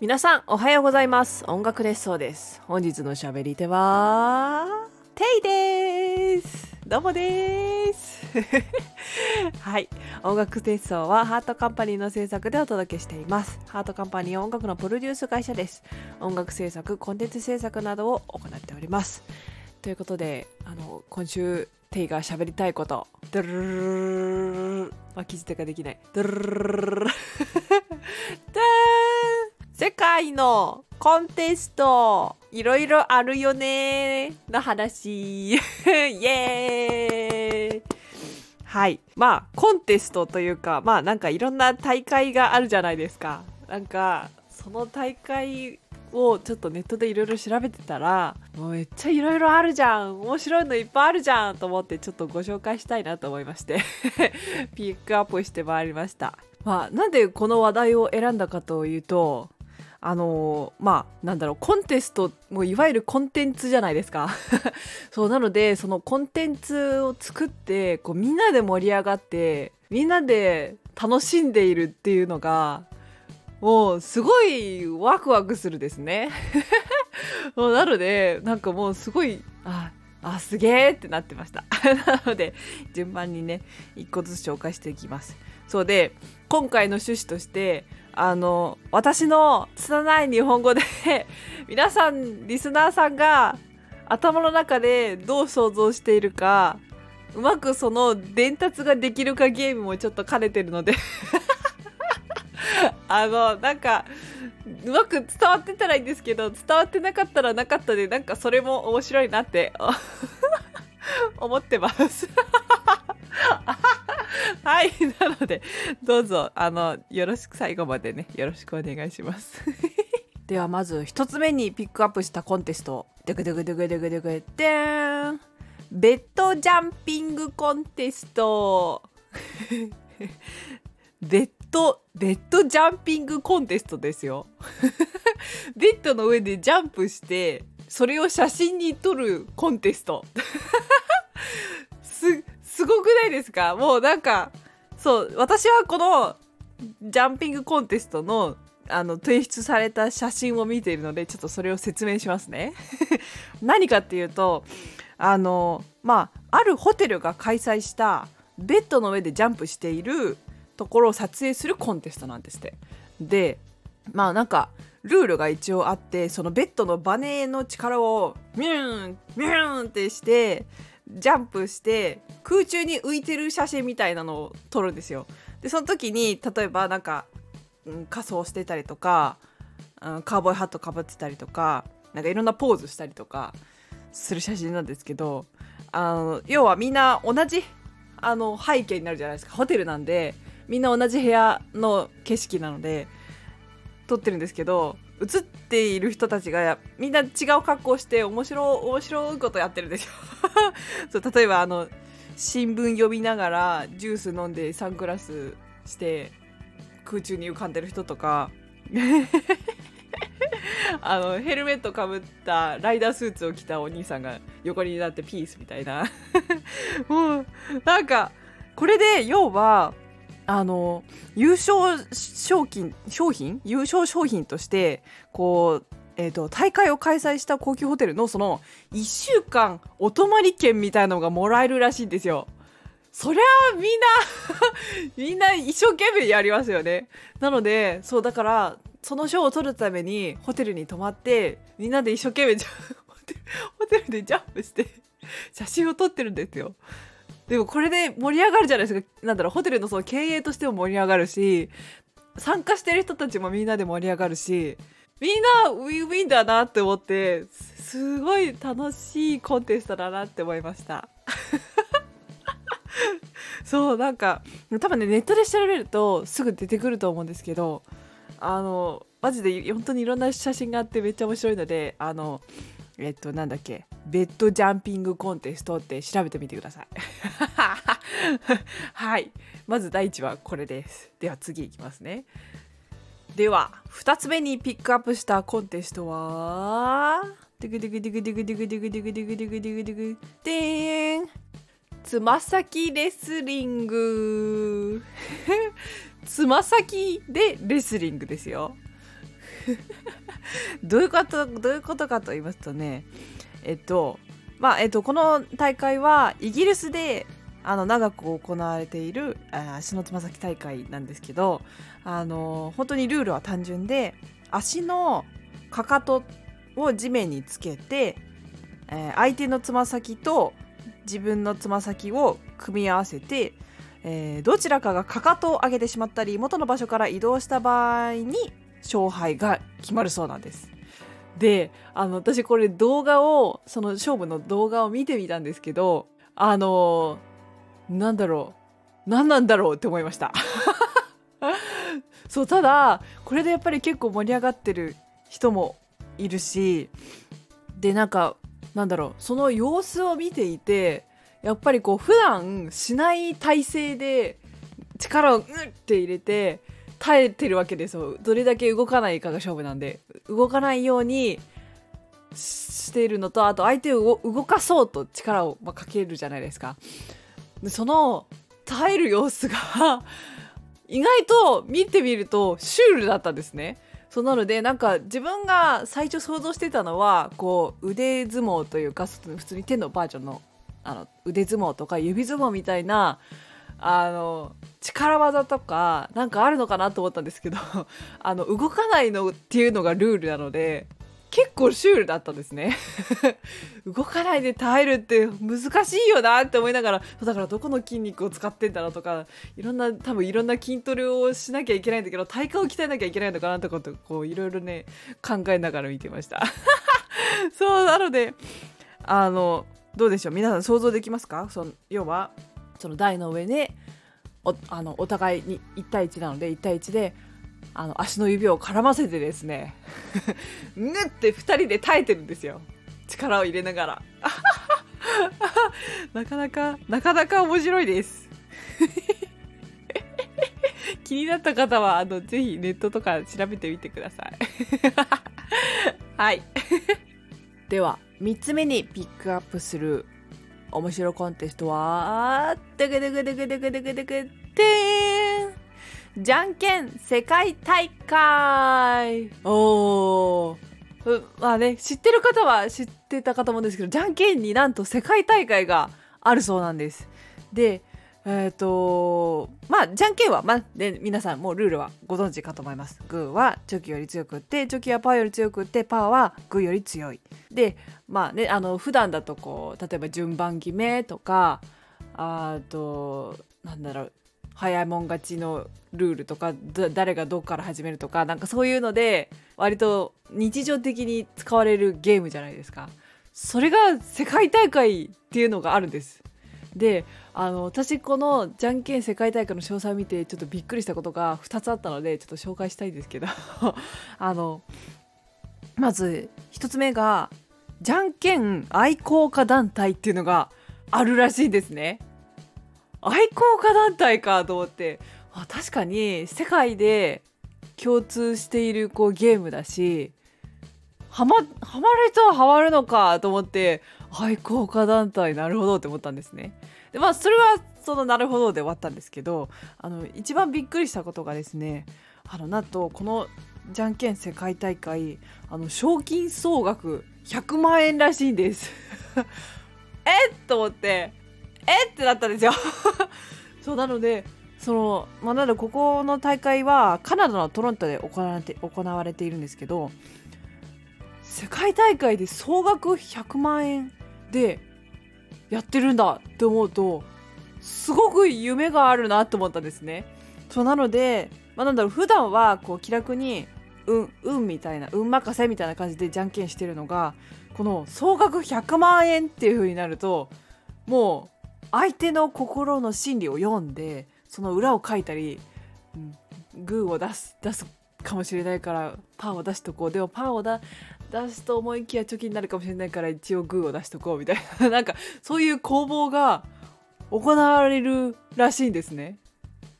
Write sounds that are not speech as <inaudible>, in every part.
皆さんおはようございます。音楽列奏です。本日のしゃべり手はテイです。どうもです。<laughs> はい。音楽列奏はハートカンパニーの制作でお届けしています。ハートカンパニーは音楽のプロデュース会社です。音楽制作コンテンツ制作などを行っております。ということであの今週テイが喋りたいことドゥルルルルあ記事とかできないドゥルルルルルダーン世界のコンテストいろいろあるよねの話。<laughs> イエーイ。はい。まあコンテストというかまあなんかいろんな大会があるじゃないですか。なんかその大会をちょっとネットでいろいろ調べてたらもうめっちゃいろいろあるじゃん。面白いのいっぱいあるじゃんと思ってちょっとご紹介したいなと思いまして。<laughs> ピックアップしてまいりました。まあなんでこの話題を選んだかというとあのー、まあなんだろうコンテストもいわゆるコンテンツじゃないですか。<laughs> そうなのでそのコンテンツを作ってこうみんなで盛り上がってみんなで楽しんでいるっていうのがもうすごいワクワクするですね。<laughs> もうなのでなんかもうすごいああすげえってなってました。<laughs> なので順番にね一個ずつ紹介していきます。そうで今回の趣旨としてあの私の拙い日本語で <laughs> 皆さんリスナーさんが頭の中でどう想像しているかうまくその伝達ができるかゲームもちょっと兼ねてるので。<laughs> あのなんかうまく伝わってたらいいんですけど伝わってなかったらなかったでなんかそれも面白いなって <laughs> 思ってます。<laughs> はい。なので、どうぞ、あの、よろしく最後までね、よろしくお願いします。<laughs> では、まず一つ目にピックアップしたコンテスト。ドクドクドクドクドクでーん。ベッドジャンピングコンテスト。<laughs> ベッド、ベッドジャンピングコンテストですよ。ベッドの上でジャンプして、それを写真に撮るコンテスト。す、ごくないですか？もうなんか、そう、私はこのジャンピングコンテストのあの提出された写真を見ているのでちょっとそれを説明しますね。<laughs> 何かっていうとあのまああるホテルが開催したベッドの上でジャンプしているところを撮影するコンテストなんですって。でまあなんかルールが一応あってそのベッドのバネの力をミューンミューンってしてジャンプして空中に浮いてる写真みたいなのを撮るんですよ。でその時に例えばなんか、うん、仮装してたりとか、うん、カーボーイハットかぶってたりとかなんかいろんなポーズしたりとかする写真なんですけどあの要はみんな同じあの背景になるじゃないですかホテルなんでみんな同じ部屋の景色なので撮ってるんですけど映っている人たちがみんな違う格好して面白面白いことやってるですよ <laughs> そう例えばあの新聞読みながらジュース飲んでサングラスして空中に浮かんでる人とか。<laughs> あのヘルメットかぶったライダースーツを着たお兄さんが横になってピースみたいな。<laughs> もうなんかこれで要はあの優勝賞金商品？優勝商品としてこうえーと、大会を開催した高級ホテルのその1週間お泊まり券みたいなのがもらえるらしいんですよ。そりゃあみんな <laughs> みんな一生懸命やりますよね。なのでそうだからその賞を取るためにホテルに泊まってみんなで一生懸命 <laughs> ホテルでジャンプして写真を撮ってるんですよ。でもこれで盛り上がるじゃないですか。なんだろうホテルのその経営としても盛り上がるし参加してる人たちもみんなで盛り上がるしみんなウィンウィンだなって思ってすごい楽しいコンテストだなって思いました。<laughs> そうなんか多分ねネットで調べるとすぐ出てくると思うんですけどあのマジで本当にいろんな写真があってめっちゃ面白いのであのえっとなんだっけ？ベッドジャンピングコンテストって調べてみてください。<laughs> はい。まず第一はこれです。では次いきますね。では2つ目にピックアップしたコンテストはデグデグデグデグデグデグデグデグデグデグデグでーんつま先レスリングつま先でレスリングですよ <laughs> どういうことどういうことかと言いますとねえっとまあえっとこの大会はイギリスであの長く行われている足のつま先大会なんですけどあの本当にルールは単純で足のかかとを地面につけて、えー、相手のつま先と自分のつま先を組み合わせて、えー、どちらかがかかとを上げてしまったり元の場所から移動した場合に勝敗が決まるそうなんです。であの私これ動画をその勝負の動画を見てみたんですけどあのなんだろう何なんだろうって思いました <laughs> そうただこれでやっぱり結構盛り上がってる人もいるしでなんかなんだろうその様子を見ていてやっぱりこう普段しない体勢で力をうって入れて耐えてるわけですよ。どれだけ動かないかが勝負なんで。動かないようにしているのとあと相手を動かそうと力をかけるじゃないですか。でその耐える様子が <laughs> 意外と見てみるとシュールだったんですね。そうなのでなんか自分が最初想像してたのはこう腕相撲というか普通に手のバージョンのあの腕相撲とか指相撲みたいなあの力技とかなんかあるのかなと思ったんですけど <laughs> あの動かないのっていうのがルールなので結構シュールだったんですね。<laughs> 動かないで耐えるって難しいよなって思いながらだからどこの筋肉を使ってんだろうとかいろんな多分いろんな筋トレをしなきゃいけないんだけど体幹を鍛えなきゃいけないのかなとかとこういろいろね考えながら見てました。<laughs> そうなのであのどうでしょう？皆さん想像できますか？その要はその台の上でおあのお互いに1対1なので1対1であの足の指を絡ませてですね <laughs> ぬって2人で耐えてるんですよ。力を入れながら。<laughs> なかなかなかなか面白いです。<laughs> 気になった方はあのぜひネットとか調べてみてください。はい。では3つ目にピックアップする面白コンテストは、てくてくてくてくてくてくてーんじゃんけん世界大会おー。まあね、知ってる方は知ってた方もですけど、じゃんけんになんと世界大会があるそうなんです。で、えっ、ー、とまあじゃんけんは、まあね、皆さんもうルールはご存知かと思います。グーはチョキより強くってチョキはパーより強くってパーはグーより強い。でまあねあの普段だとこう例えば順番決めとかあとなんだろう早いもん勝ちのルールとか誰がどこから始めるとかなんかそういうので割と日常的に使われるゲームじゃないですか。それが世界大会っていうのがあるんです。であの私このじゃんけん世界大会の詳細を見てちょっとびっくりしたことが2つあったのでちょっと紹介したいんですけど <laughs> あのまず1つ目がじゃんけん愛好家団体っていうのがあるらしいですね。愛好家団体かと思ってあ確かに世界で共通しているこうゲームだしハマハマる人はハマるのかと思って愛好家団体なるほどって思ったんですね。でまあそれはそのなるほどで終わったんですけどあの一番びっくりしたことがですねあのなんとこのじゃんけん世界大会あの賞金総額100万円らしいんです。<laughs> えっと思ってえってなったんですよ。<laughs> そうなのでそのまあ、なのでここの大会はカナダのトロントで行われて行われているんですけど世界大会で総額100万円でやってるんだって思うとすごく夢があるなって思ったんですね。そうなので、まあ、なんだろう普段はこう気楽に運運みたいな運任せみたいな感じでじゃんけんしてるのがこの総額100万円っていう風になるともう相手の心の心理を読んでその裏を書いたり、うん、グーを出す出すかもしれないからパーを出しとこうでもパーを出すと思いきや貯金になるかもしれないから一応グーを出しとこうみたいななんかそういう攻防が行われるらしいんですね。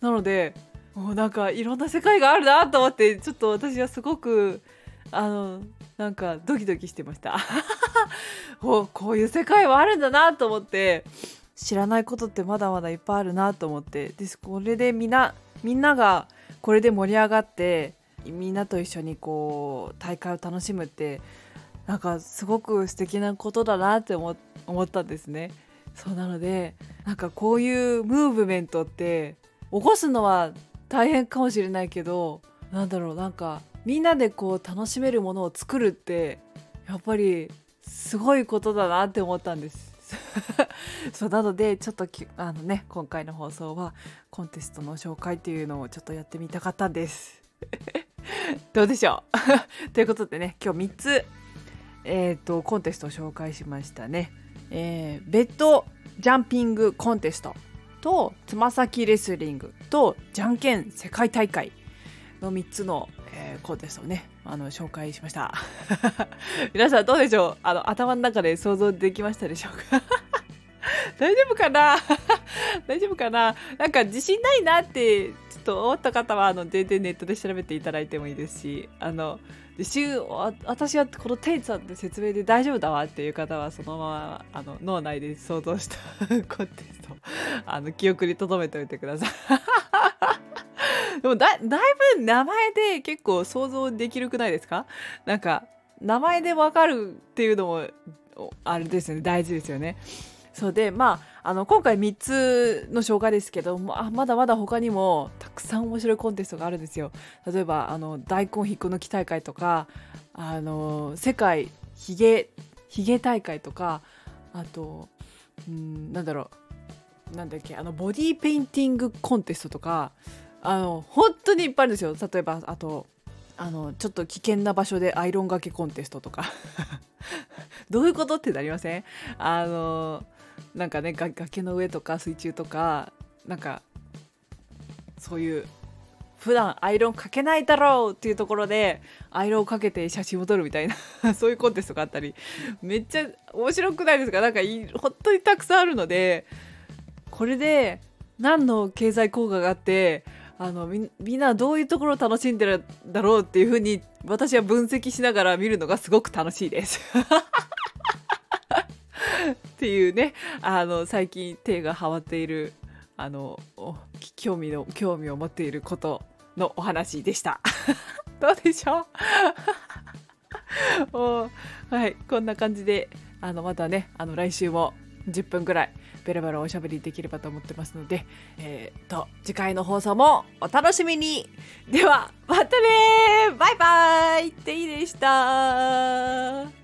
なのでもうなんかいろんな世界があるなと思ってちょっと私はすごくあのなんかドキドキしてました <laughs> こういう世界はあるんだなと思って知らないことってまだまだいっぱいあるなと思ってですこれでみんなみんながこれで盛り上がってみんなと一緒にこう大会を楽しむってなんかすごく素敵なことだなって思ったんですね。そうなのでなんかこういうムーブメントって起こすのは大変かもしれないけどなんだろうなんかみんなでこう楽しめるものを作るってやっぱりすごいことだなって思ったんです。<laughs> そうなのでちょっとあのね今回の放送はコンテストの紹介っていうのをちょっとやってみたかったんです。<laughs> どうでしょう？<laughs> ということでね今日3つえ、ー、とコンテストを紹介しましたね。えー、ベッドジャンピングコンテストとつま先レスリングとじゃんけん世界大会の3つの、えー、コンテストをねあの紹介しました。<laughs> 皆さんどうでしょう？あの頭の中で想像できましたでしょうか？大丈夫かな？大丈夫かな？なんか自信ないなってと思った方はあの全然ネットで調べていただいてもいいですしあの私はこのテイさんで説明で大丈夫だわっていう方はそのままあの脳内で想像したコンテストあの記憶に留めておいてください。<laughs> でもだだいぶ名前で結構想像できるくないですか？なんか名前でわかるっていうのもあれですよね。大事ですよね。そうでまああの今回3つの紹介ですけどままだまだ他にもたくさん面白いコンテストがあるんですよ。例えばあの大根引っこ抜き大会とかあの世界ひげひげ大会とかあとうんなんだろうなんだっけあのボディーペインティングコンテストとかあの本当にいっぱいあるんですよ。例えばあとあのちょっと危険な場所でアイロンがけコンテストとか。<laughs> どういうこと？ってなりません？あのなんかね崖の上とか水中とかなんかそういう普段アイロンかけないだろうっていうところでアイロンかけて写真を撮るみたいな <laughs> そういうコンテストがあったりめっちゃ面白くないですか？なんか本当にたくさんあるのでこれで何の経済効果があってあのみみんなどういうところを楽しんでるだろうっていうふうに私は分析しながら見るのがすごく楽しいです。<laughs> っていうねあの最近手がはまっているあの興味の興味を持っていることのお話でした。<laughs> どうでしょう？<laughs> はいこんな感じであのまたねあの来週も10分ぐらいベラベラおしゃべりできればと思ってますので、えー、と次回の放送もお楽しみに。ではまたねバイバイ。テイでした。